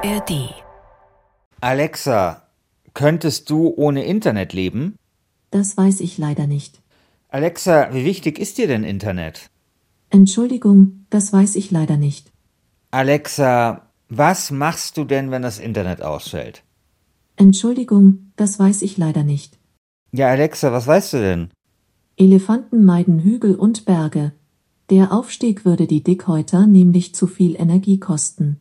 ARD. Alexa, könntest du ohne Internet leben? Das weiß ich leider nicht. Alexa, wie wichtig ist dir denn Internet? Entschuldigung, das weiß ich leider nicht. Alexa, was machst du denn, wenn das Internet ausfällt? Entschuldigung, das weiß ich leider nicht. Ja, Alexa, was weißt du denn? Elefanten meiden Hügel und Berge. Der Aufstieg würde die Dickhäuter nämlich zu viel Energie kosten.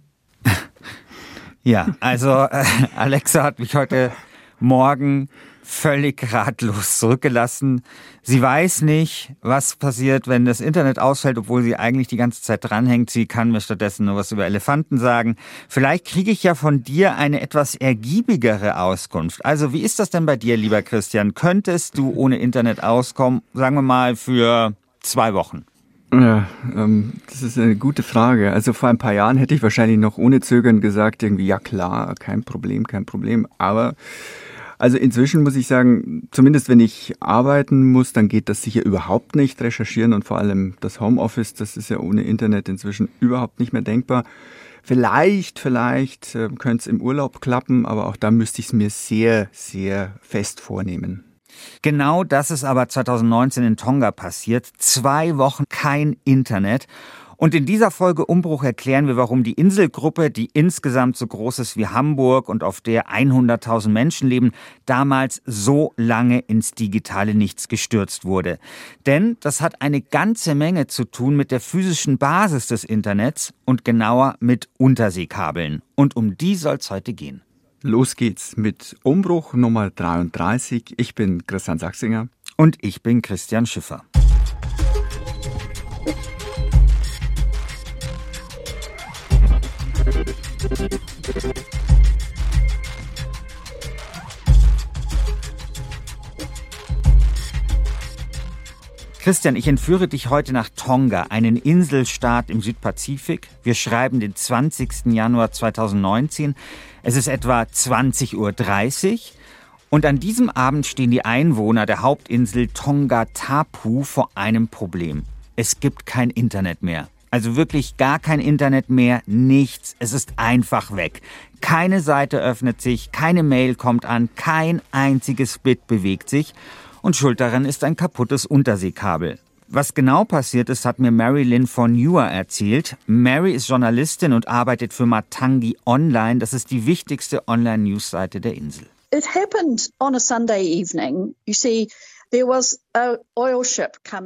Ja, also äh, Alexa hat mich heute Morgen völlig ratlos zurückgelassen. Sie weiß nicht, was passiert, wenn das Internet ausfällt, obwohl sie eigentlich die ganze Zeit dranhängt. Sie kann mir stattdessen nur was über Elefanten sagen. Vielleicht kriege ich ja von dir eine etwas ergiebigere Auskunft. Also wie ist das denn bei dir, lieber Christian? Könntest du ohne Internet auskommen, sagen wir mal, für zwei Wochen? Ja, ähm, das ist eine gute Frage. Also vor ein paar Jahren hätte ich wahrscheinlich noch ohne Zögern gesagt, irgendwie, ja klar, kein Problem, kein Problem. Aber also inzwischen muss ich sagen, zumindest wenn ich arbeiten muss, dann geht das sicher überhaupt nicht. Recherchieren und vor allem das Homeoffice, das ist ja ohne Internet inzwischen überhaupt nicht mehr denkbar. Vielleicht, vielleicht äh, könnte es im Urlaub klappen, aber auch da müsste ich es mir sehr, sehr fest vornehmen. Genau das ist aber 2019 in Tonga passiert. Zwei Wochen kein Internet. Und in dieser Folge Umbruch erklären wir, warum die Inselgruppe, die insgesamt so groß ist wie Hamburg und auf der 100.000 Menschen leben, damals so lange ins digitale Nichts gestürzt wurde. Denn das hat eine ganze Menge zu tun mit der physischen Basis des Internets und genauer mit Unterseekabeln. Und um die soll es heute gehen. Los geht's mit Umbruch Nummer 33. Ich bin Christian Sachsinger. Und ich bin Christian Schiffer. Christian, ich entführe dich heute nach Tonga, einen Inselstaat im Südpazifik. Wir schreiben den 20. Januar 2019. Es ist etwa 20.30 Uhr. Und an diesem Abend stehen die Einwohner der Hauptinsel Tonga Tapu vor einem Problem. Es gibt kein Internet mehr. Also wirklich gar kein Internet mehr, nichts. Es ist einfach weg. Keine Seite öffnet sich, keine Mail kommt an, kein einziges Bit bewegt sich. Und schuld daran ist ein kaputtes Unterseekabel. Was genau passiert ist, hat mir Mary Lynn von Newer erzählt. Mary ist Journalistin und arbeitet für Matangi Online. Das ist die wichtigste Online-News-Seite der Insel. It happened on a Sunday evening. You see,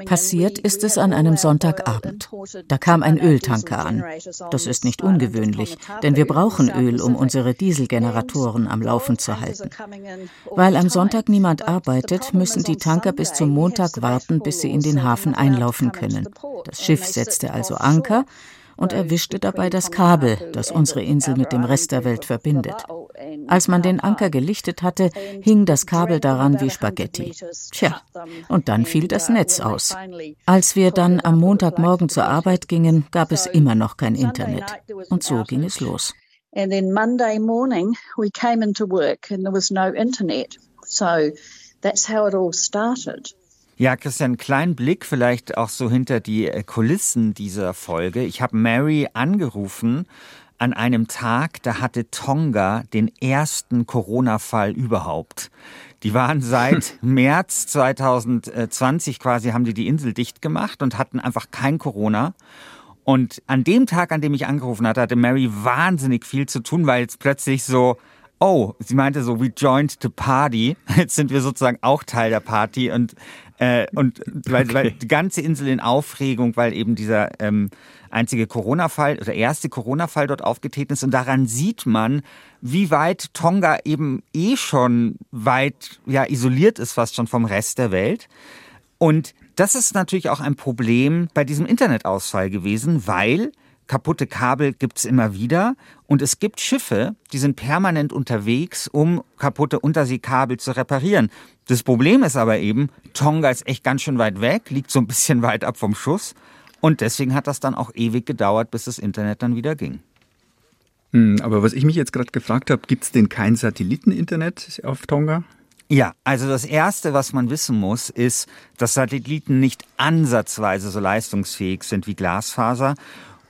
Passiert ist es an einem Sonntagabend. Da kam ein Öltanker an. Das ist nicht ungewöhnlich, denn wir brauchen Öl, um unsere Dieselgeneratoren am Laufen zu halten. Weil am Sonntag niemand arbeitet, müssen die Tanker bis zum Montag warten, bis sie in den Hafen einlaufen können. Das Schiff setzte also Anker und erwischte dabei das Kabel, das unsere Insel mit dem Rest der Welt verbindet. Als man den Anker gelichtet hatte, hing das Kabel daran wie Spaghetti. Tja, und dann fiel das Netz aus. Als wir dann am Montagmorgen zur Arbeit gingen, gab es immer noch kein Internet. Und so ging es los. And then Monday morning we came into work and there was no internet. So that's how it all started. Ja, Christian, kleinen Blick vielleicht auch so hinter die äh, Kulissen dieser Folge. Ich habe Mary angerufen an einem Tag, da hatte Tonga den ersten Corona-Fall überhaupt. Die waren seit März 2020 quasi, haben die die Insel dicht gemacht und hatten einfach kein Corona. Und an dem Tag, an dem ich angerufen hatte, hatte Mary wahnsinnig viel zu tun, weil jetzt plötzlich so oh, sie meinte so, we joined the party. Jetzt sind wir sozusagen auch Teil der Party und äh, und weil, okay. weil die ganze Insel in Aufregung, weil eben dieser ähm, einzige Corona-Fall oder erste Corona-Fall dort aufgetreten ist. Und daran sieht man, wie weit Tonga eben eh schon weit ja, isoliert ist, fast schon vom Rest der Welt. Und das ist natürlich auch ein Problem bei diesem Internetausfall gewesen, weil kaputte Kabel gibt's immer wieder und es gibt Schiffe, die sind permanent unterwegs, um kaputte Unterseekabel zu reparieren. Das Problem ist aber eben, Tonga ist echt ganz schön weit weg, liegt so ein bisschen weit ab vom Schuss. Und deswegen hat das dann auch ewig gedauert, bis das Internet dann wieder ging. Hm, aber was ich mich jetzt gerade gefragt habe, gibt es denn kein Satelliteninternet auf Tonga? Ja, also das Erste, was man wissen muss, ist, dass Satelliten nicht ansatzweise so leistungsfähig sind wie Glasfaser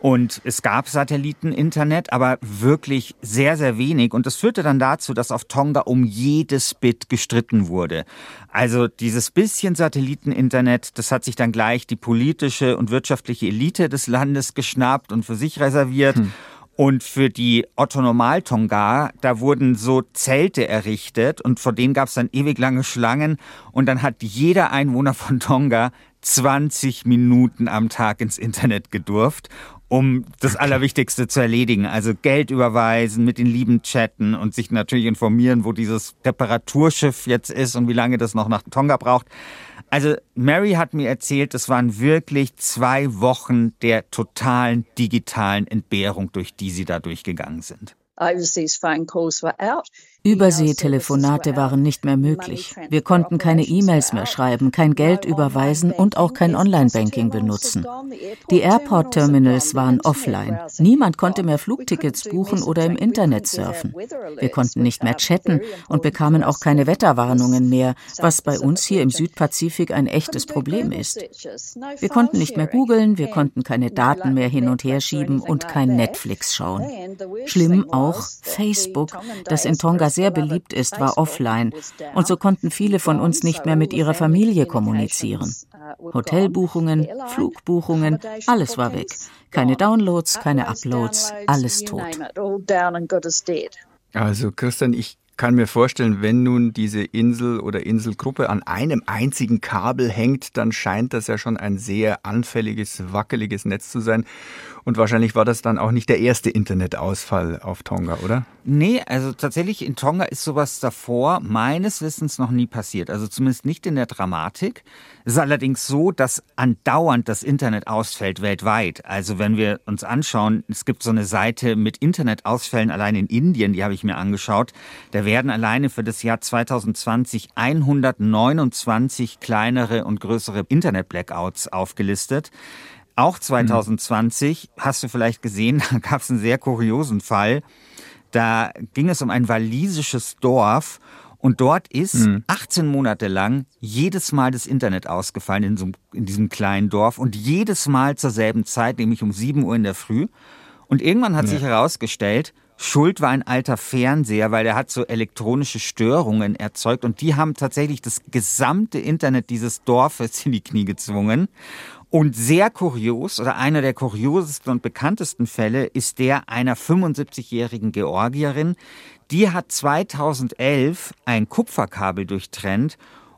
Und es gab Satelliteninternet, aber wirklich sehr, sehr wenig. Und das führte dann dazu, dass auf Tonga um jedes Bit gestritten wurde. Also dieses bisschen Satelliteninternet, das hat sich dann gleich die politische und wirtschaftliche Elite des Landes geschnappt und für sich reserviert. Hm. Und für die Otto Normal-Tonga, da wurden so Zelte errichtet und vor denen gab es dann ewig lange Schlangen. Und dann hat jeder Einwohner von Tonga 20 Minuten am Tag ins Internet gedurft um das Allerwichtigste zu erledigen. Also Geld überweisen, mit den Lieben chatten und sich natürlich informieren, wo dieses Reparaturschiff jetzt ist und wie lange das noch nach Tonga braucht. Also Mary hat mir erzählt, es waren wirklich zwei Wochen der totalen digitalen Entbehrung, durch die sie da durchgegangen sind. Overseas phone calls were out. Überseetelefonate waren nicht mehr möglich. Wir konnten keine E-Mails mehr schreiben, kein Geld überweisen und auch kein Online-Banking benutzen. Die Airport-Terminals waren offline. Niemand konnte mehr Flugtickets buchen oder im Internet surfen. Wir konnten nicht mehr chatten und bekamen auch keine Wetterwarnungen mehr, was bei uns hier im Südpazifik ein echtes Problem ist. Wir konnten nicht mehr googeln, wir konnten keine Daten mehr hin und her schieben und kein Netflix schauen. Schlimm auch Facebook, das in Tonga sehr beliebt ist, war offline und so konnten viele von uns nicht mehr mit ihrer Familie kommunizieren. Hotelbuchungen, Flugbuchungen, alles war weg. Keine Downloads, keine Uploads, alles tot. Also Christian, ich kann mir vorstellen, wenn nun diese Insel oder Inselgruppe an einem einzigen Kabel hängt, dann scheint das ja schon ein sehr anfälliges, wackeliges Netz zu sein. Und wahrscheinlich war das dann auch nicht der erste Internetausfall auf Tonga, oder? Nee, also tatsächlich in Tonga ist sowas davor meines Wissens noch nie passiert. Also zumindest nicht in der Dramatik. Es ist allerdings so, dass andauernd das Internet ausfällt weltweit. Also wenn wir uns anschauen, es gibt so eine Seite mit Internetausfällen allein in Indien, die habe ich mir angeschaut. Da werden alleine für das Jahr 2020 129 kleinere und größere Internet-Blackouts aufgelistet. Auch 2020 mhm. hast du vielleicht gesehen, da gab es einen sehr kuriosen Fall. Da ging es um ein walisisches Dorf und dort ist mhm. 18 Monate lang jedes Mal das Internet ausgefallen in, so, in diesem kleinen Dorf und jedes Mal zur selben Zeit, nämlich um 7 Uhr in der Früh. Und irgendwann hat ja. sich herausgestellt, Schuld war ein alter Fernseher, weil der hat so elektronische Störungen erzeugt und die haben tatsächlich das gesamte Internet dieses Dorfes in die Knie gezwungen. Und sehr kurios oder einer der kuriosesten und bekanntesten Fälle ist der einer 75-jährigen Georgierin. Die hat 2011 ein Kupferkabel durchtrennt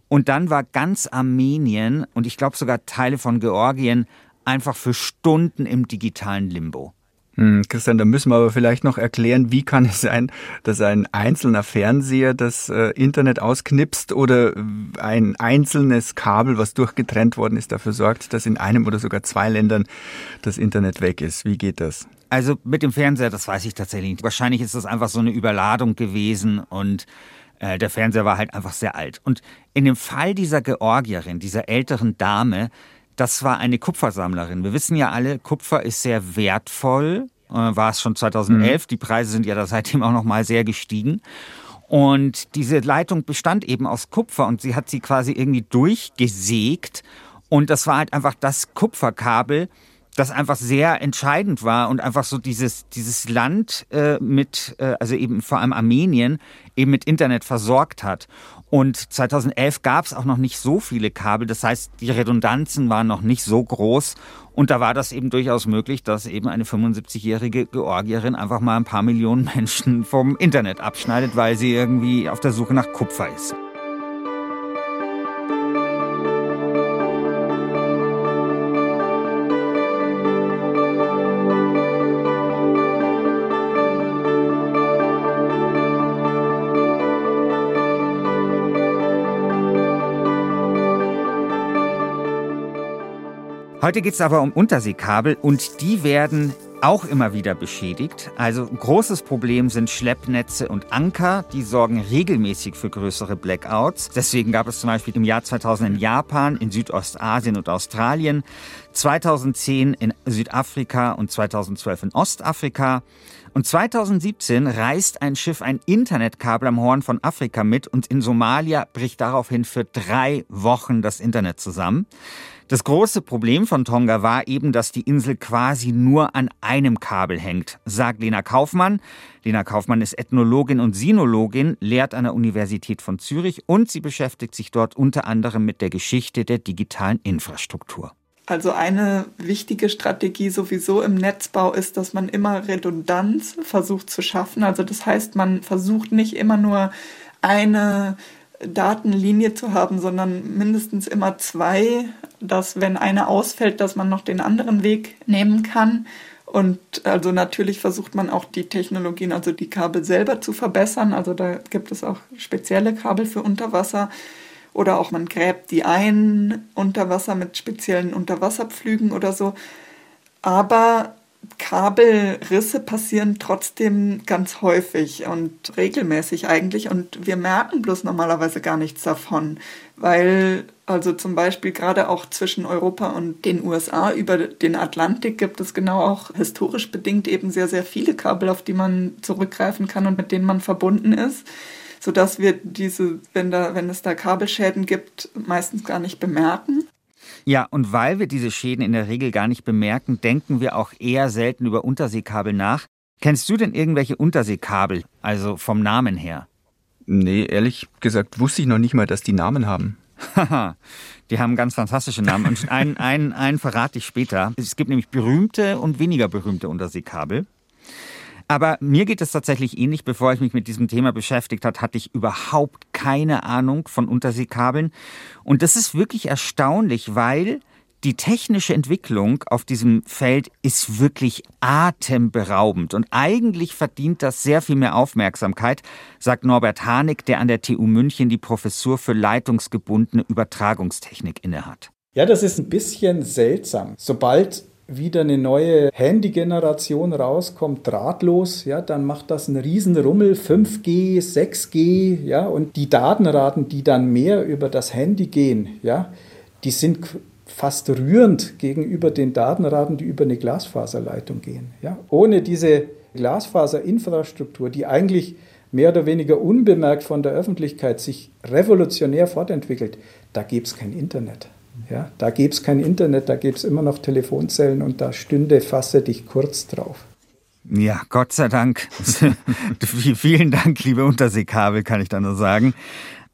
und dann war ganz Armenien und ich glaube sogar Teile von Georgien einfach für Stunden im digitalen Limbo. Hm, Christian, da müssen wir aber vielleicht noch erklären, wie kann es sein, dass ein einzelner Fernseher das äh, Internet ausknipst oder ein einzelnes Kabel, was durchgetrennt worden ist, dafür sorgt, dass in einem oder sogar zwei Ländern das Internet weg ist. Wie geht das? Also mit dem Fernseher, das weiß ich tatsächlich nicht. Wahrscheinlich ist das einfach so eine Überladung gewesen und äh, der Fernseher war halt einfach sehr alt. Und in dem Fall dieser Georgierin, dieser älteren Dame, das war eine Kupfersammlerin. Wir wissen ja alle, Kupfer ist sehr wertvoll, äh, war es schon 2011. Mhm. Die Preise sind ja da seitdem auch noch mal sehr gestiegen. Und diese Leitung bestand eben aus Kupfer und sie hat sie quasi irgendwie durchgesägt. Und das war halt einfach das Kupferkabel, das einfach sehr entscheidend war und einfach so dieses, dieses Land äh, mit, äh, also eben vor allem Armenien, eben mit Internet versorgt hat. Und 2011 gab es auch noch nicht so viele Kabel. Das heißt, die Redundanzen waren noch nicht so groß. Und da war das eben durchaus möglich, dass eben eine 75-jährige Georgierin einfach mal ein paar Millionen Menschen vom Internet abschneidet, weil sie irgendwie auf der Suche nach Kupfer ist. Heute geht es aber um Unterseekabel und die werden auch immer wieder beschädigt. Also großes Problem sind Schleppnetze und Anker. Die sorgen regelmäßig für größere Blackouts. Deswegen gab es zum Beispiel im Jahr 2000 in Japan, in Südostasien und Australien, 2010 in Südafrika und 2012 in Ostafrika. Und 2017 reißt ein Schiff ein Internetkabel am Horn von Afrika mit und in Somalia bricht daraufhin für drei Wochen das Internet zusammen. Das große Problem von Tonga war eben, dass die Insel quasi nur an einem Kabel hängt, sagt Lena Kaufmann. Lena Kaufmann ist Ethnologin und Sinologin, lehrt an der Universität von Zürich und sie beschäftigt sich dort unter anderem mit der Geschichte der digitalen Infrastruktur. Also eine wichtige Strategie sowieso im Netzbau ist, dass man immer Redundanz versucht zu schaffen. Also das heißt, man versucht nicht immer nur eine Datenlinie zu haben, sondern mindestens immer zwei, dass wenn eine ausfällt, dass man noch den anderen Weg nehmen kann. Und also natürlich versucht man auch die Technologien, also die Kabel selber zu verbessern. Also da gibt es auch spezielle Kabel für Unterwasser. Oder auch man gräbt die ein unter Wasser mit speziellen Unterwasserpflügen oder so. Aber Kabelrisse passieren trotzdem ganz häufig und regelmäßig eigentlich und wir merken bloß normalerweise gar nichts davon, weil also zum Beispiel gerade auch zwischen Europa und den USA über den Atlantik gibt es genau auch historisch bedingt eben sehr, sehr viele Kabel, auf die man zurückgreifen kann und mit denen man verbunden ist sodass wir diese, wenn, da, wenn es da Kabelschäden gibt, meistens gar nicht bemerken. Ja, und weil wir diese Schäden in der Regel gar nicht bemerken, denken wir auch eher selten über Unterseekabel nach. Kennst du denn irgendwelche Unterseekabel, also vom Namen her? Nee, ehrlich gesagt wusste ich noch nicht mal, dass die Namen haben. Haha, die haben ganz fantastische Namen. Und einen, einen, einen verrate ich später. Es gibt nämlich berühmte und weniger berühmte Unterseekabel. Aber mir geht es tatsächlich ähnlich. Bevor ich mich mit diesem Thema beschäftigt hat, hatte ich überhaupt keine Ahnung von Unterseekabeln. Und das ist wirklich erstaunlich, weil die technische Entwicklung auf diesem Feld ist wirklich atemberaubend und eigentlich verdient das sehr viel mehr Aufmerksamkeit, sagt Norbert Harnik, der an der TU München die Professur für leitungsgebundene Übertragungstechnik innehat. Ja, das ist ein bisschen seltsam. Sobald wieder eine neue Handy-Generation rauskommt, drahtlos, ja, dann macht das einen riesen Rummel, 5G, 6G, ja, und die Datenraten, die dann mehr über das Handy gehen, ja, die sind fast rührend gegenüber den Datenraten, die über eine Glasfaserleitung gehen. Ja. Ohne diese Glasfaserinfrastruktur, die eigentlich mehr oder weniger unbemerkt von der Öffentlichkeit sich revolutionär fortentwickelt, da gäbe es kein Internet. Ja, da gäbe es kein Internet, da gäbe es immer noch Telefonzellen und da stünde Fasse dich kurz drauf. Ja, Gott sei Dank. Vielen Dank, liebe Unterseekabel, kann ich da nur sagen.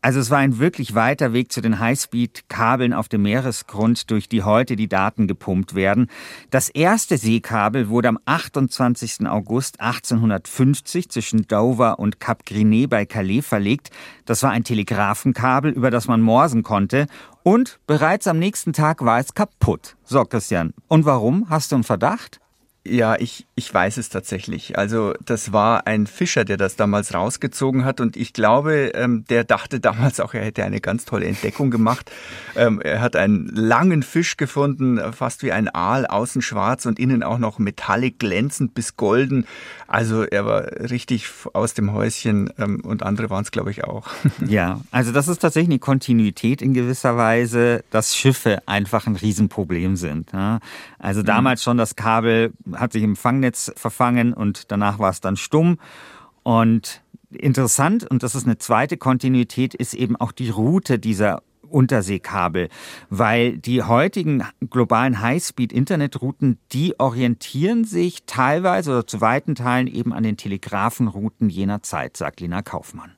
Also es war ein wirklich weiter Weg zu den Highspeed-Kabeln auf dem Meeresgrund, durch die heute die Daten gepumpt werden. Das erste Seekabel wurde am 28. August 1850 zwischen Dover und Cap Grinet bei Calais verlegt. Das war ein Telegrafenkabel, über das man morsen konnte. Und bereits am nächsten Tag war es kaputt. So, Christian. Und warum? Hast du einen Verdacht? Ja, ich, ich weiß es tatsächlich. Also das war ein Fischer, der das damals rausgezogen hat und ich glaube, ähm, der dachte damals auch, er hätte eine ganz tolle Entdeckung gemacht. Ähm, er hat einen langen Fisch gefunden, fast wie ein Aal, außen schwarz und innen auch noch metallic glänzend bis golden. Also er war richtig aus dem Häuschen ähm, und andere waren es, glaube ich, auch. Ja, also das ist tatsächlich eine Kontinuität in gewisser Weise, dass Schiffe einfach ein Riesenproblem sind. Ja? Also damals schon das Kabel hat sich im Fangnetz verfangen und danach war es dann stumm. Und interessant, und das ist eine zweite Kontinuität, ist eben auch die Route dieser Unterseekabel, weil die heutigen globalen Highspeed-Internetrouten, die orientieren sich teilweise oder zu weiten Teilen eben an den Telegrafenrouten jener Zeit, sagt Lena Kaufmann.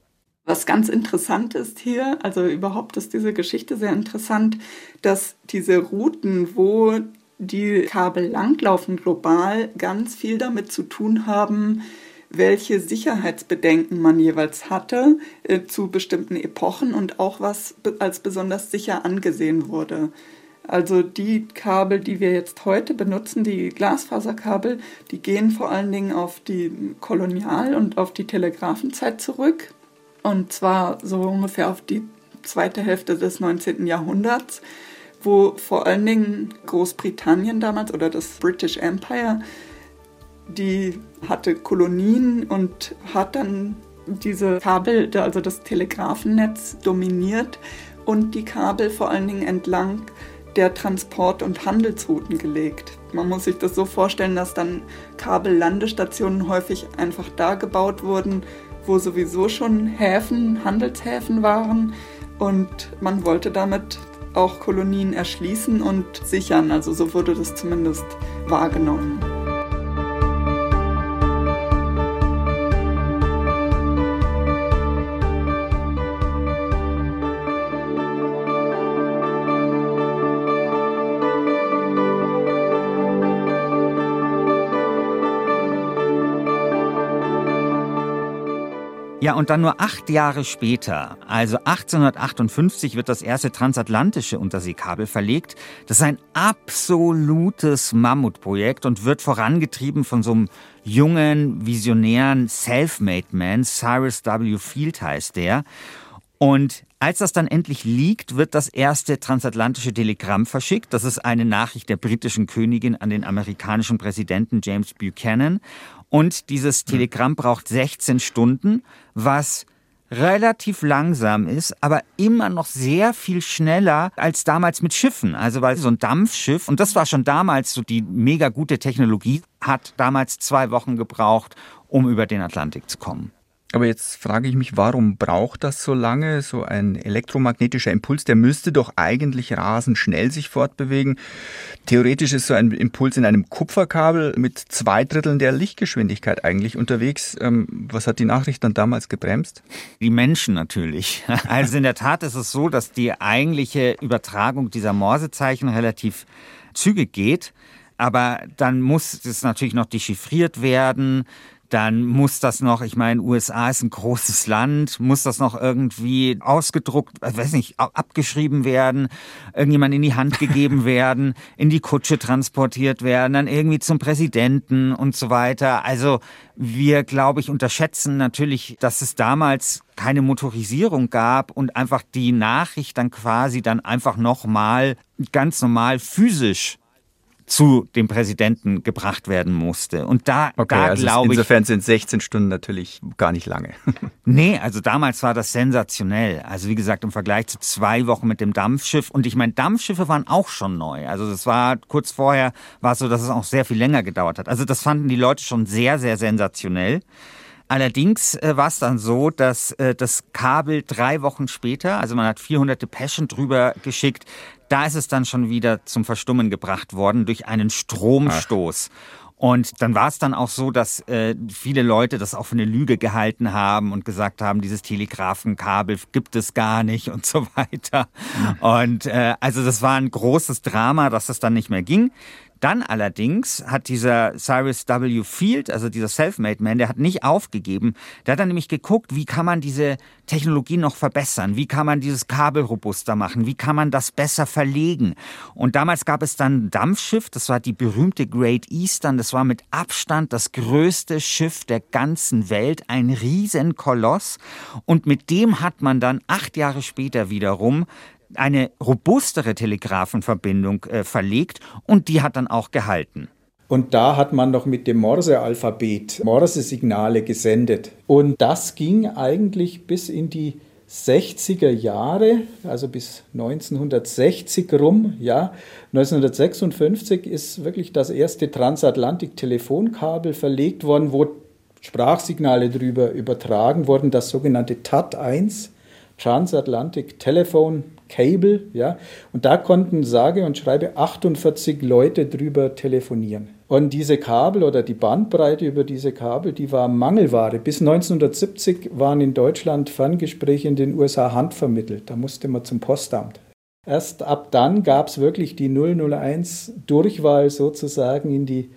Was ganz interessant ist hier, also überhaupt ist diese Geschichte sehr interessant, dass diese Routen, wo die Kabel langlaufen global, ganz viel damit zu tun haben, welche Sicherheitsbedenken man jeweils hatte äh, zu bestimmten Epochen und auch was als besonders sicher angesehen wurde. Also die Kabel, die wir jetzt heute benutzen, die Glasfaserkabel, die gehen vor allen Dingen auf die Kolonial- und auf die Telegrafenzeit zurück. Und zwar so ungefähr auf die zweite Hälfte des 19. Jahrhunderts wo vor allen Dingen Großbritannien damals oder das British Empire, die hatte Kolonien und hat dann diese Kabel, also das Telegrafennetz dominiert und die Kabel vor allen Dingen entlang der Transport- und Handelsrouten gelegt. Man muss sich das so vorstellen, dass dann Kabellandestationen häufig einfach da gebaut wurden, wo sowieso schon Häfen, Handelshäfen waren und man wollte damit auch Kolonien erschließen und sichern. Also so wurde das zumindest wahrgenommen. Ja, und dann nur acht Jahre später, also 1858, wird das erste transatlantische Unterseekabel verlegt. Das ist ein absolutes Mammutprojekt und wird vorangetrieben von so einem jungen, visionären Self-Made Man, Cyrus W. Field heißt der. Und als das dann endlich liegt, wird das erste transatlantische Telegramm verschickt. Das ist eine Nachricht der britischen Königin an den amerikanischen Präsidenten James Buchanan. Und dieses Telegramm braucht 16 Stunden, was relativ langsam ist, aber immer noch sehr viel schneller als damals mit Schiffen. Also weil so ein Dampfschiff, und das war schon damals so die mega gute Technologie, hat damals zwei Wochen gebraucht, um über den Atlantik zu kommen. Aber jetzt frage ich mich, warum braucht das so lange? So ein elektromagnetischer Impuls, der müsste doch eigentlich rasend schnell sich fortbewegen. Theoretisch ist so ein Impuls in einem Kupferkabel mit zwei Dritteln der Lichtgeschwindigkeit eigentlich unterwegs. Ähm, was hat die Nachricht dann damals gebremst? Die Menschen natürlich. Also in der Tat ist es so, dass die eigentliche Übertragung dieser Morsezeichen relativ zügig geht. Aber dann muss es natürlich noch dechiffriert werden dann muss das noch, ich meine, USA ist ein großes Land, muss das noch irgendwie ausgedruckt, ich weiß nicht, abgeschrieben werden, irgendjemand in die Hand gegeben werden, in die Kutsche transportiert werden, dann irgendwie zum Präsidenten und so weiter. Also wir, glaube ich, unterschätzen natürlich, dass es damals keine Motorisierung gab und einfach die Nachricht dann quasi dann einfach nochmal ganz normal physisch zu dem Präsidenten gebracht werden musste. Und da, okay, da also glaube ich. Insofern sind 16 Stunden natürlich gar nicht lange. nee, also damals war das sensationell. Also wie gesagt, im Vergleich zu zwei Wochen mit dem Dampfschiff. Und ich meine, Dampfschiffe waren auch schon neu. Also das war kurz vorher, war es so, dass es auch sehr viel länger gedauert hat. Also das fanden die Leute schon sehr, sehr sensationell. Allerdings äh, war es dann so, dass äh, das Kabel drei Wochen später, also man hat 400 Depeschen drüber geschickt, da ist es dann schon wieder zum Verstummen gebracht worden durch einen Stromstoß. Ach. Und dann war es dann auch so, dass äh, viele Leute das auch für eine Lüge gehalten haben und gesagt haben, dieses Telegrafenkabel gibt es gar nicht und so weiter. Mhm. Und äh, also das war ein großes Drama, dass das dann nicht mehr ging. Dann allerdings hat dieser Cyrus W. Field, also dieser Selfmade Man, der hat nicht aufgegeben. Der hat dann nämlich geguckt, wie kann man diese Technologie noch verbessern? Wie kann man dieses Kabel robuster machen? Wie kann man das besser verlegen? Und damals gab es dann ein Dampfschiff, das war die berühmte Great Eastern. Das war mit Abstand das größte Schiff der ganzen Welt, ein Riesenkoloss. Und mit dem hat man dann acht Jahre später wiederum eine robustere Telegrafenverbindung äh, verlegt und die hat dann auch gehalten. Und da hat man noch mit dem Morse-Alphabet Morse-Signale gesendet. Und das ging eigentlich bis in die 60er Jahre, also bis 1960 rum, ja. 1956 ist wirklich das erste Transatlantik-Telefonkabel verlegt worden, wo Sprachsignale drüber übertragen wurden, das sogenannte TAT1, Transatlantic Telephone Cable, ja, und da konnten sage und schreibe 48 Leute drüber telefonieren. Und diese Kabel oder die Bandbreite über diese Kabel, die war Mangelware. Bis 1970 waren in Deutschland Ferngespräche in den USA handvermittelt. Da musste man zum Postamt. Erst ab dann gab es wirklich die 001 Durchwahl sozusagen in die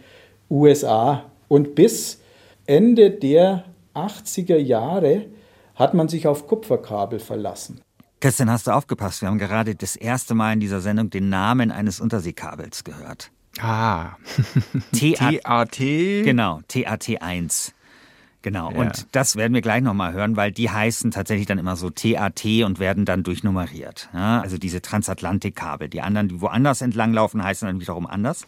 USA. Und bis Ende der 80er Jahre hat man sich auf Kupferkabel verlassen. Christian, hast du aufgepasst? Wir haben gerade das erste Mal in dieser Sendung den Namen eines Unterseekabels gehört. Ah. TAT. Genau, TAT1. Genau, ja. und das werden wir gleich nochmal hören, weil die heißen tatsächlich dann immer so TAT und werden dann durchnummeriert. Ja, also diese Transatlantikkabel. Die anderen, die woanders entlanglaufen, heißen dann wiederum anders.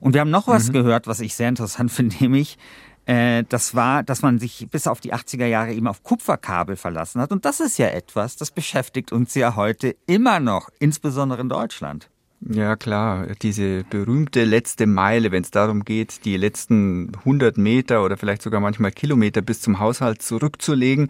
Und wir haben noch was mhm. gehört, was ich sehr interessant finde, nämlich das war, dass man sich bis auf die 80er Jahre eben auf Kupferkabel verlassen hat. Und das ist ja etwas, das beschäftigt uns ja heute immer noch, insbesondere in Deutschland. Ja klar, diese berühmte letzte Meile, wenn es darum geht, die letzten 100 Meter oder vielleicht sogar manchmal Kilometer bis zum Haushalt zurückzulegen.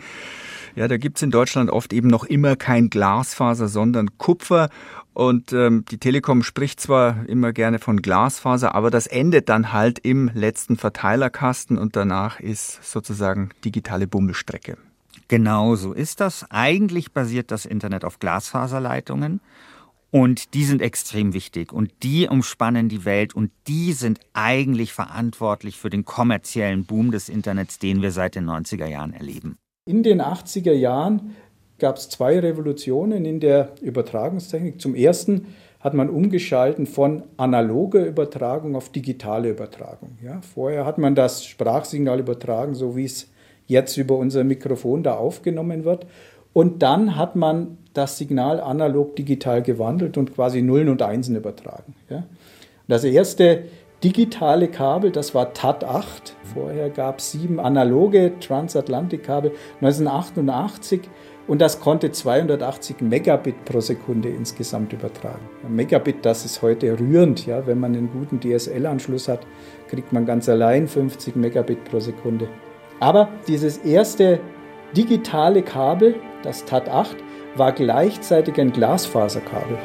Ja, da gibt's in Deutschland oft eben noch immer kein Glasfaser, sondern Kupfer. Und ähm, die Telekom spricht zwar immer gerne von Glasfaser, aber das endet dann halt im letzten Verteilerkasten und danach ist sozusagen digitale Bummelstrecke. Genau so ist das. Eigentlich basiert das Internet auf Glasfaserleitungen. Und die sind extrem wichtig und die umspannen die Welt und die sind eigentlich verantwortlich für den kommerziellen Boom des Internets, den wir seit den 90er Jahren erleben. In den 80er Jahren gab es zwei Revolutionen in der Übertragungstechnik. Zum ersten hat man umgeschalten von analoger Übertragung auf digitale Übertragung. Ja, vorher hat man das Sprachsignal übertragen, so wie es jetzt über unser Mikrofon da aufgenommen wird. Und dann hat man das Signal analog digital gewandelt und quasi Nullen und Einsen übertragen. Ja. Das erste digitale Kabel, das war TAT8. Vorher gab es sieben analoge Transatlantikkabel 1988 und das konnte 280 Megabit pro Sekunde insgesamt übertragen. Megabit, das ist heute rührend. Ja, wenn man einen guten DSL-Anschluss hat, kriegt man ganz allein 50 Megabit pro Sekunde. Aber dieses erste digitale Kabel, das TAT8, war gleichzeitig ein Glasfaserkabel.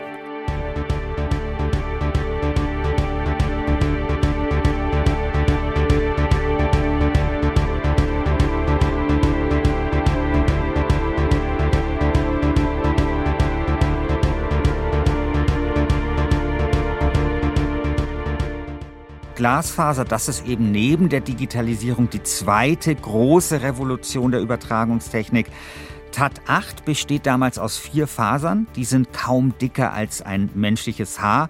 Glasfaser, das ist eben neben der Digitalisierung die zweite große Revolution der Übertragungstechnik. TAT 8 besteht damals aus vier Fasern, die sind kaum dicker als ein menschliches Haar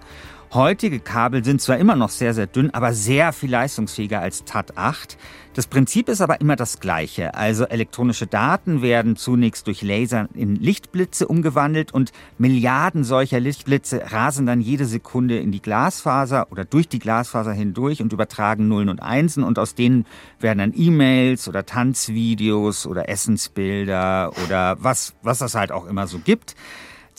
Heutige Kabel sind zwar immer noch sehr, sehr dünn, aber sehr viel leistungsfähiger als TAT8. Das Prinzip ist aber immer das gleiche. Also elektronische Daten werden zunächst durch Laser in Lichtblitze umgewandelt und Milliarden solcher Lichtblitze rasen dann jede Sekunde in die Glasfaser oder durch die Glasfaser hindurch und übertragen Nullen und Einsen und aus denen werden dann E-Mails oder Tanzvideos oder Essensbilder oder was, was das halt auch immer so gibt.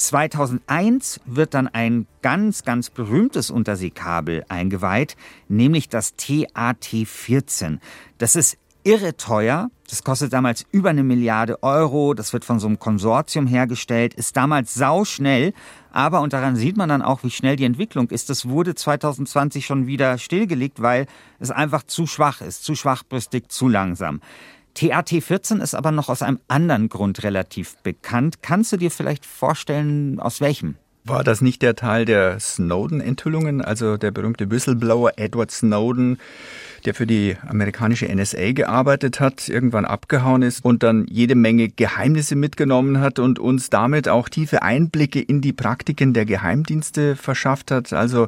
2001 wird dann ein ganz, ganz berühmtes Unterseekabel eingeweiht, nämlich das TAT-14. Das ist irre teuer. Das kostet damals über eine Milliarde Euro. Das wird von so einem Konsortium hergestellt, ist damals sauschnell. Aber, und daran sieht man dann auch, wie schnell die Entwicklung ist, das wurde 2020 schon wieder stillgelegt, weil es einfach zu schwach ist, zu schwachbrüstig, zu langsam. TAT14 ist aber noch aus einem anderen Grund relativ bekannt. Kannst du dir vielleicht vorstellen, aus welchem? War das nicht der Teil der Snowden-Enthüllungen, also der berühmte Whistleblower Edward Snowden, der für die amerikanische NSA gearbeitet hat, irgendwann abgehauen ist und dann jede Menge Geheimnisse mitgenommen hat und uns damit auch tiefe Einblicke in die Praktiken der Geheimdienste verschafft hat? Also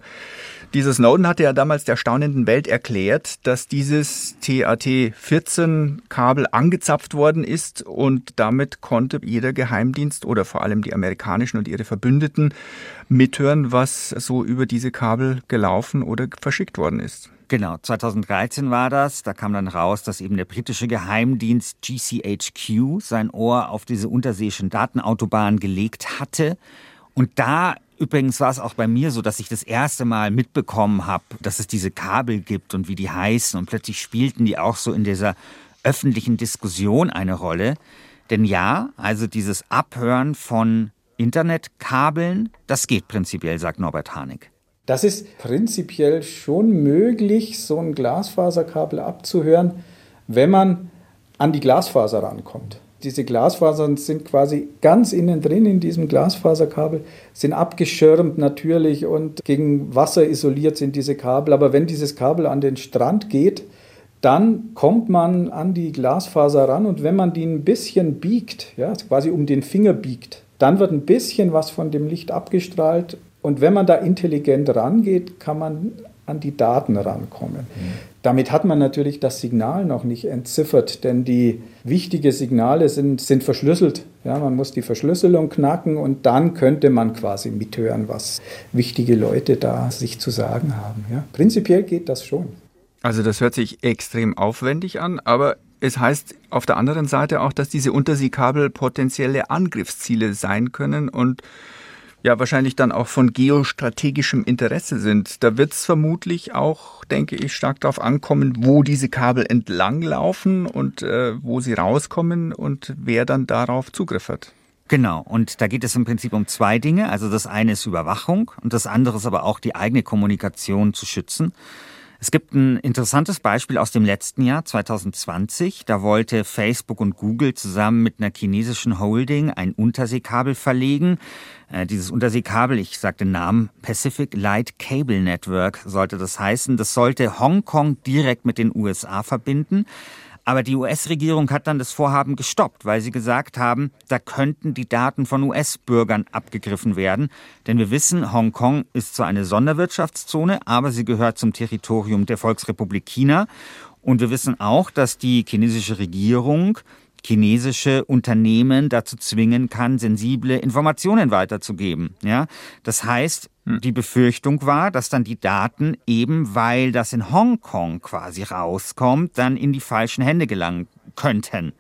dieser Snowden hatte ja damals der staunenden Welt erklärt, dass dieses TAT-14-Kabel angezapft worden ist und damit konnte jeder Geheimdienst oder vor allem die amerikanischen und ihre Verbündeten mithören, was so über diese Kabel gelaufen oder verschickt worden ist. Genau, 2013 war das. Da kam dann raus, dass eben der britische Geheimdienst GCHQ sein Ohr auf diese unterseeischen Datenautobahn gelegt hatte. Und da Übrigens war es auch bei mir so, dass ich das erste Mal mitbekommen habe, dass es diese Kabel gibt und wie die heißen. Und plötzlich spielten die auch so in dieser öffentlichen Diskussion eine Rolle. Denn ja, also dieses Abhören von Internetkabeln, das geht prinzipiell, sagt Norbert Harnik. Das ist prinzipiell schon möglich, so ein Glasfaserkabel abzuhören, wenn man an die Glasfaser rankommt diese Glasfasern sind quasi ganz innen drin in diesem Glasfaserkabel, sind abgeschirmt natürlich und gegen Wasser isoliert sind diese Kabel. Aber wenn dieses Kabel an den Strand geht, dann kommt man an die Glasfaser ran und wenn man die ein bisschen biegt, ja, quasi um den Finger biegt, dann wird ein bisschen was von dem Licht abgestrahlt und wenn man da intelligent rangeht, kann man an die Daten rankommen. Mhm. Damit hat man natürlich das Signal noch nicht entziffert, denn die wichtigen Signale sind, sind verschlüsselt. Ja, man muss die Verschlüsselung knacken und dann könnte man quasi mithören, was wichtige Leute da sich zu sagen haben. Ja, prinzipiell geht das schon. Also das hört sich extrem aufwendig an, aber es heißt auf der anderen Seite auch, dass diese Unterseekabel potenzielle Angriffsziele sein können und ja wahrscheinlich dann auch von geostrategischem Interesse sind. Da wird es vermutlich auch, denke ich, stark darauf ankommen, wo diese Kabel entlanglaufen und äh, wo sie rauskommen und wer dann darauf Zugriff hat. Genau, und da geht es im Prinzip um zwei Dinge. Also das eine ist Überwachung und das andere ist aber auch die eigene Kommunikation zu schützen. Es gibt ein interessantes Beispiel aus dem letzten Jahr, 2020. Da wollte Facebook und Google zusammen mit einer chinesischen Holding ein Unterseekabel verlegen. Äh, dieses Unterseekabel, ich sage den Namen, Pacific Light Cable Network sollte das heißen. Das sollte Hongkong direkt mit den USA verbinden. Aber die US-Regierung hat dann das Vorhaben gestoppt, weil sie gesagt haben, da könnten die Daten von US-Bürgern abgegriffen werden. Denn wir wissen, Hongkong ist zwar eine Sonderwirtschaftszone, aber sie gehört zum Territorium der Volksrepublik China. Und wir wissen auch, dass die chinesische Regierung chinesische Unternehmen dazu zwingen kann, sensible Informationen weiterzugeben. Ja, das heißt. Die Befürchtung war, dass dann die Daten eben, weil das in Hongkong quasi rauskommt, dann in die falschen Hände gelangen könnten.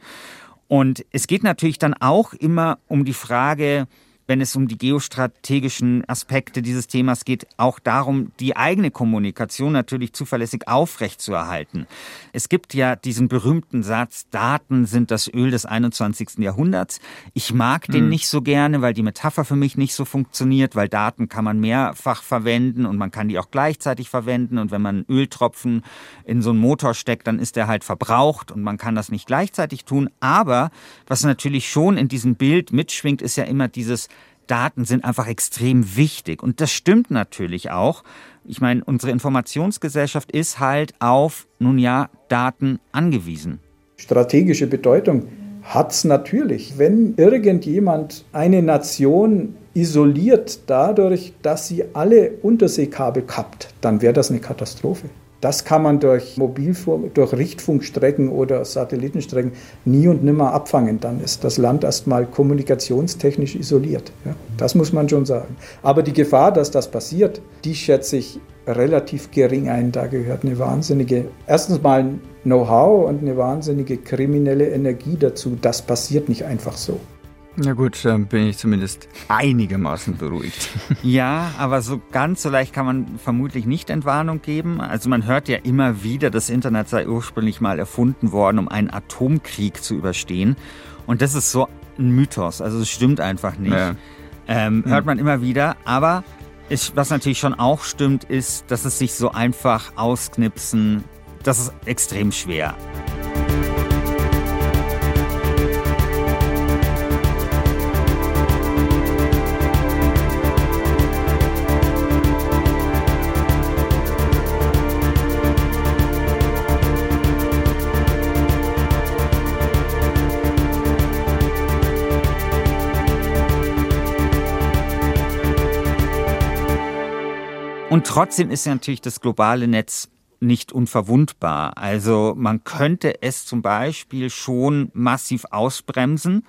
Und es geht natürlich dann auch immer um die Frage, wenn es um die geostrategischen Aspekte dieses Themas geht, auch darum, die eigene Kommunikation natürlich zuverlässig aufrechtzuerhalten. Es gibt ja diesen berühmten Satz, Daten sind das Öl des 21. Jahrhunderts. Ich mag den hm. nicht so gerne, weil die Metapher für mich nicht so funktioniert, weil Daten kann man mehrfach verwenden und man kann die auch gleichzeitig verwenden und wenn man Öltropfen in so einen Motor steckt, dann ist der halt verbraucht und man kann das nicht gleichzeitig tun. Aber was natürlich schon in diesem Bild mitschwingt, ist ja immer dieses Daten sind einfach extrem wichtig. Und das stimmt natürlich auch. Ich meine, unsere Informationsgesellschaft ist halt auf, nun ja, Daten angewiesen. Strategische Bedeutung hat es natürlich. Wenn irgendjemand eine Nation isoliert dadurch, dass sie alle Unterseekabel kappt, dann wäre das eine Katastrophe. Das kann man durch Mobilfunk, durch Richtfunkstrecken oder Satellitenstrecken nie und nimmer abfangen. Dann ist das Land erstmal kommunikationstechnisch isoliert. Ja, das muss man schon sagen. Aber die Gefahr, dass das passiert, die schätze ich relativ gering ein. Da gehört eine wahnsinnige, erstens mal Know-how und eine wahnsinnige kriminelle Energie dazu. Das passiert nicht einfach so. Na gut, dann bin ich zumindest einigermaßen beruhigt. Ja, aber so ganz so leicht kann man vermutlich nicht Entwarnung geben. Also man hört ja immer wieder, das Internet sei ursprünglich mal erfunden worden, um einen Atomkrieg zu überstehen. Und das ist so ein Mythos. Also es stimmt einfach nicht. Ja. Ähm, hört man immer wieder. Aber ist, was natürlich schon auch stimmt, ist, dass es sich so einfach ausknipsen, das ist extrem schwer. Und trotzdem ist ja natürlich das globale Netz nicht unverwundbar. Also man könnte es zum Beispiel schon massiv ausbremsen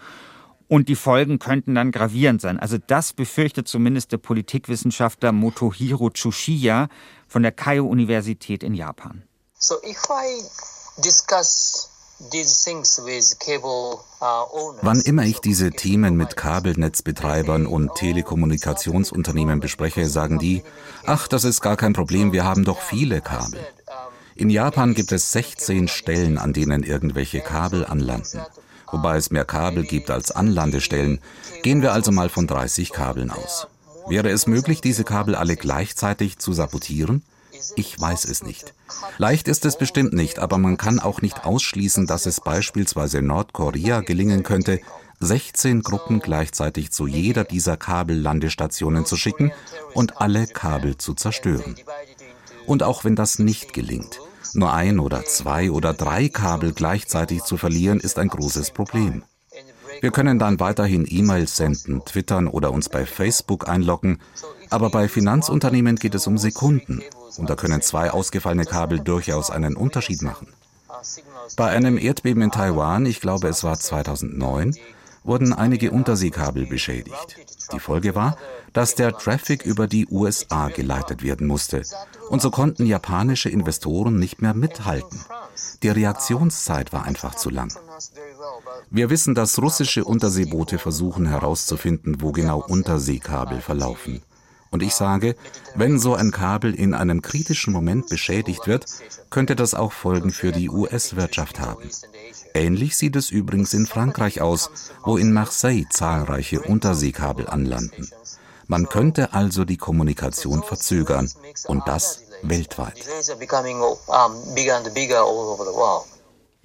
und die Folgen könnten dann gravierend sein. Also das befürchtet zumindest der Politikwissenschaftler Motohiro Tsushiya von der Keio Universität in Japan. So if I discuss Wann immer ich diese Themen mit Kabelnetzbetreibern und Telekommunikationsunternehmen bespreche, sagen die, ach, das ist gar kein Problem, wir haben doch viele Kabel. In Japan gibt es 16 Stellen, an denen irgendwelche Kabel anlanden. Wobei es mehr Kabel gibt als Anlandestellen, gehen wir also mal von 30 Kabeln aus. Wäre es möglich, diese Kabel alle gleichzeitig zu sabotieren? Ich weiß es nicht. Leicht ist es bestimmt nicht, aber man kann auch nicht ausschließen, dass es beispielsweise Nordkorea gelingen könnte, 16 Gruppen gleichzeitig zu jeder dieser Kabellandestationen zu schicken und alle Kabel zu zerstören. Und auch wenn das nicht gelingt, nur ein oder zwei oder drei Kabel gleichzeitig zu verlieren, ist ein großes Problem. Wir können dann weiterhin E-Mails senden, twittern oder uns bei Facebook einloggen, aber bei Finanzunternehmen geht es um Sekunden und da können zwei ausgefallene Kabel durchaus einen Unterschied machen. Bei einem Erdbeben in Taiwan, ich glaube es war 2009, wurden einige Unterseekabel beschädigt. Die Folge war, dass der Traffic über die USA geleitet werden musste. Und so konnten japanische Investoren nicht mehr mithalten. Die Reaktionszeit war einfach zu lang. Wir wissen, dass russische Unterseeboote versuchen herauszufinden, wo genau Unterseekabel verlaufen. Und ich sage, wenn so ein Kabel in einem kritischen Moment beschädigt wird, könnte das auch Folgen für die US-Wirtschaft haben. Ähnlich sieht es übrigens in Frankreich aus, wo in Marseille zahlreiche Unterseekabel anlanden. Man könnte also die Kommunikation verzögern und das weltweit.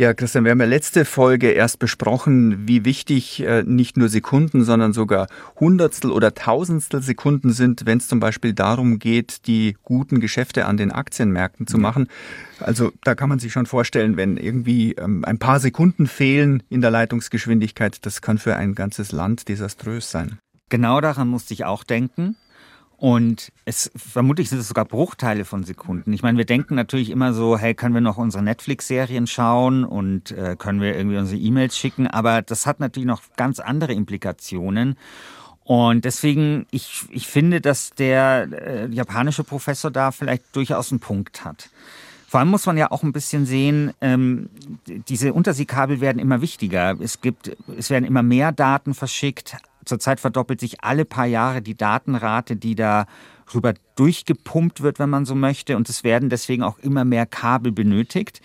Ja, Christian, wir haben ja letzte Folge erst besprochen, wie wichtig äh, nicht nur Sekunden, sondern sogar Hundertstel oder Tausendstel Sekunden sind, wenn es zum Beispiel darum geht, die guten Geschäfte an den Aktienmärkten zu machen. Also da kann man sich schon vorstellen, wenn irgendwie ähm, ein paar Sekunden fehlen in der Leitungsgeschwindigkeit, das kann für ein ganzes Land desaströs sein. Genau daran musste ich auch denken. Und es vermutlich sind es sogar Bruchteile von Sekunden. Ich meine, wir denken natürlich immer so, hey, können wir noch unsere Netflix-Serien schauen und äh, können wir irgendwie unsere E-Mails schicken, aber das hat natürlich noch ganz andere Implikationen. Und deswegen, ich, ich finde, dass der äh, japanische Professor da vielleicht durchaus einen Punkt hat. Vor allem muss man ja auch ein bisschen sehen, ähm, diese Unterseekabel werden immer wichtiger. Es gibt, es werden immer mehr Daten verschickt. Zurzeit verdoppelt sich alle paar Jahre die Datenrate, die da rüber durchgepumpt wird, wenn man so möchte. Und es werden deswegen auch immer mehr Kabel benötigt.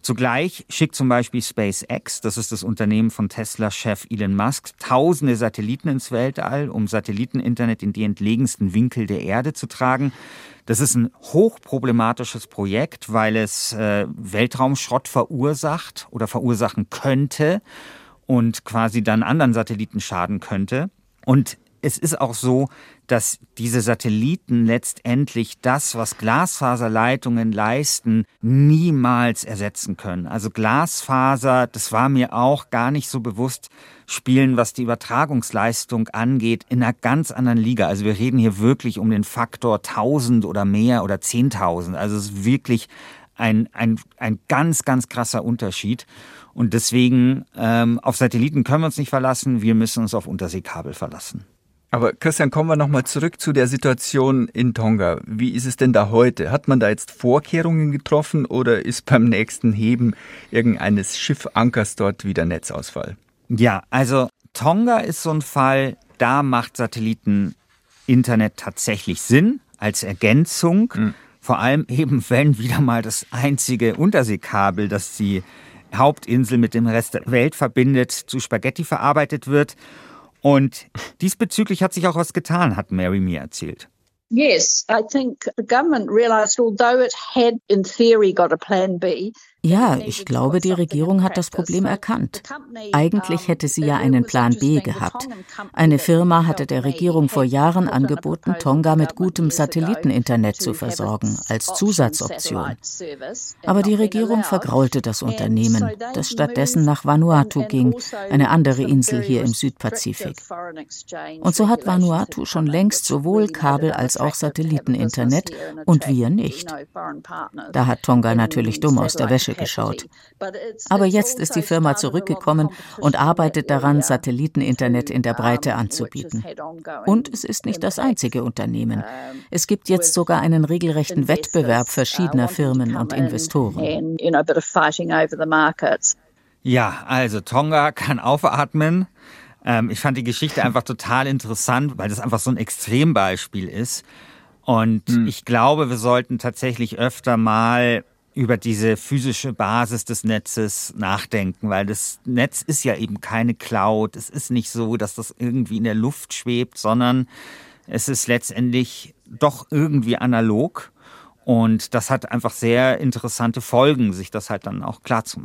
Zugleich schickt zum Beispiel SpaceX, das ist das Unternehmen von Tesla-Chef Elon Musk, tausende Satelliten ins Weltall, um Satelliteninternet in die entlegensten Winkel der Erde zu tragen. Das ist ein hochproblematisches Projekt, weil es äh, Weltraumschrott verursacht oder verursachen könnte und quasi dann anderen Satelliten schaden könnte. Und es ist auch so, dass diese Satelliten letztendlich das, was Glasfaserleitungen leisten, niemals ersetzen können. Also Glasfaser, das war mir auch gar nicht so bewusst, spielen, was die Übertragungsleistung angeht, in einer ganz anderen Liga. Also wir reden hier wirklich um den Faktor 1000 oder mehr oder 10.000. Also es ist wirklich ein, ein, ein ganz, ganz krasser Unterschied. Und deswegen ähm, auf Satelliten können wir uns nicht verlassen, wir müssen uns auf Unterseekabel verlassen. Aber Christian, kommen wir nochmal zurück zu der Situation in Tonga. Wie ist es denn da heute? Hat man da jetzt Vorkehrungen getroffen oder ist beim nächsten Heben irgendeines Schiffankers dort wieder Netzausfall? Ja, also Tonga ist so ein Fall, da macht Satelliten-Internet tatsächlich Sinn als Ergänzung. Mhm. Vor allem eben, wenn wieder mal das einzige Unterseekabel, das die Hauptinsel mit dem Rest der Welt verbindet, zu Spaghetti verarbeitet wird. Und diesbezüglich hat sich auch was getan, hat Mary mir erzählt. Yes, I think the government realized although it had in theory got a plan B, ja, ich glaube, die Regierung hat das Problem erkannt. Eigentlich hätte sie ja einen Plan B gehabt. Eine Firma hatte der Regierung vor Jahren angeboten, Tonga mit gutem Satelliteninternet zu versorgen, als Zusatzoption. Aber die Regierung vergraulte das Unternehmen, das stattdessen nach Vanuatu ging, eine andere Insel hier im Südpazifik. Und so hat Vanuatu schon längst sowohl Kabel als auch Satelliteninternet und wir nicht. Da hat Tonga natürlich dumm aus der Wäsche geschaut. Aber jetzt ist die Firma zurückgekommen und arbeitet daran, Satelliteninternet in der Breite anzubieten. Und es ist nicht das einzige Unternehmen. Es gibt jetzt sogar einen regelrechten Wettbewerb verschiedener Firmen und Investoren. Ja, also Tonga kann aufatmen. Ähm, ich fand die Geschichte einfach total interessant, weil das einfach so ein Extrembeispiel ist. Und hm. ich glaube, wir sollten tatsächlich öfter mal über diese physische Basis des Netzes nachdenken, weil das Netz ist ja eben keine Cloud. Es ist nicht so, dass das irgendwie in der Luft schwebt, sondern es ist letztendlich doch irgendwie analog. Und das hat einfach sehr interessante Folgen, sich das halt dann auch klar zu.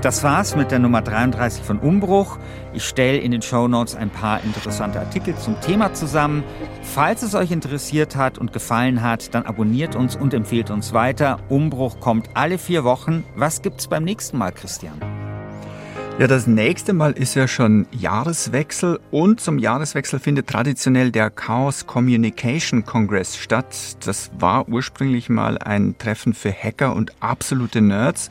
Das war's mit der Nummer 33 von Umbruch. Ich stelle in den Show Notes ein paar interessante Artikel zum Thema zusammen. Falls es euch interessiert hat und gefallen hat, dann abonniert uns und empfehlt uns weiter. Umbruch kommt alle vier Wochen. Was gibt's beim nächsten Mal, Christian? Ja, das nächste Mal ist ja schon Jahreswechsel und zum Jahreswechsel findet traditionell der Chaos Communication Congress statt. Das war ursprünglich mal ein Treffen für Hacker und absolute Nerds.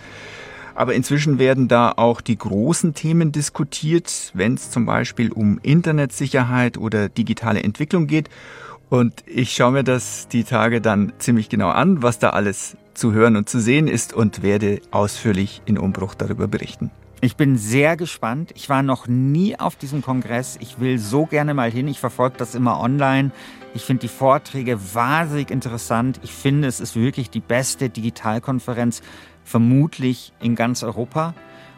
Aber inzwischen werden da auch die großen Themen diskutiert, wenn es zum Beispiel um Internetsicherheit oder digitale Entwicklung geht. Und ich schaue mir das die Tage dann ziemlich genau an, was da alles zu hören und zu sehen ist und werde ausführlich in Umbruch darüber berichten. Ich bin sehr gespannt. Ich war noch nie auf diesem Kongress. Ich will so gerne mal hin. Ich verfolge das immer online. Ich finde die Vorträge wahnsinnig interessant. Ich finde, es ist wirklich die beste Digitalkonferenz vermutlich in ganz Europa.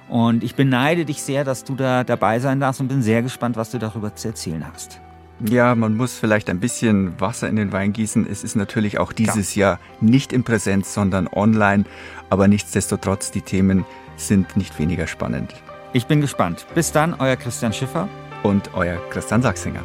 Und ich beneide dich sehr, dass du da dabei sein darfst und bin sehr gespannt, was du darüber zu erzählen hast. Ja, man muss vielleicht ein bisschen Wasser in den Wein gießen. Es ist natürlich auch dieses Klar. Jahr nicht in Präsenz, sondern online. Aber nichtsdestotrotz, die Themen sind nicht weniger spannend. Ich bin gespannt. Bis dann, euer Christian Schiffer und euer Christian Sachsinger.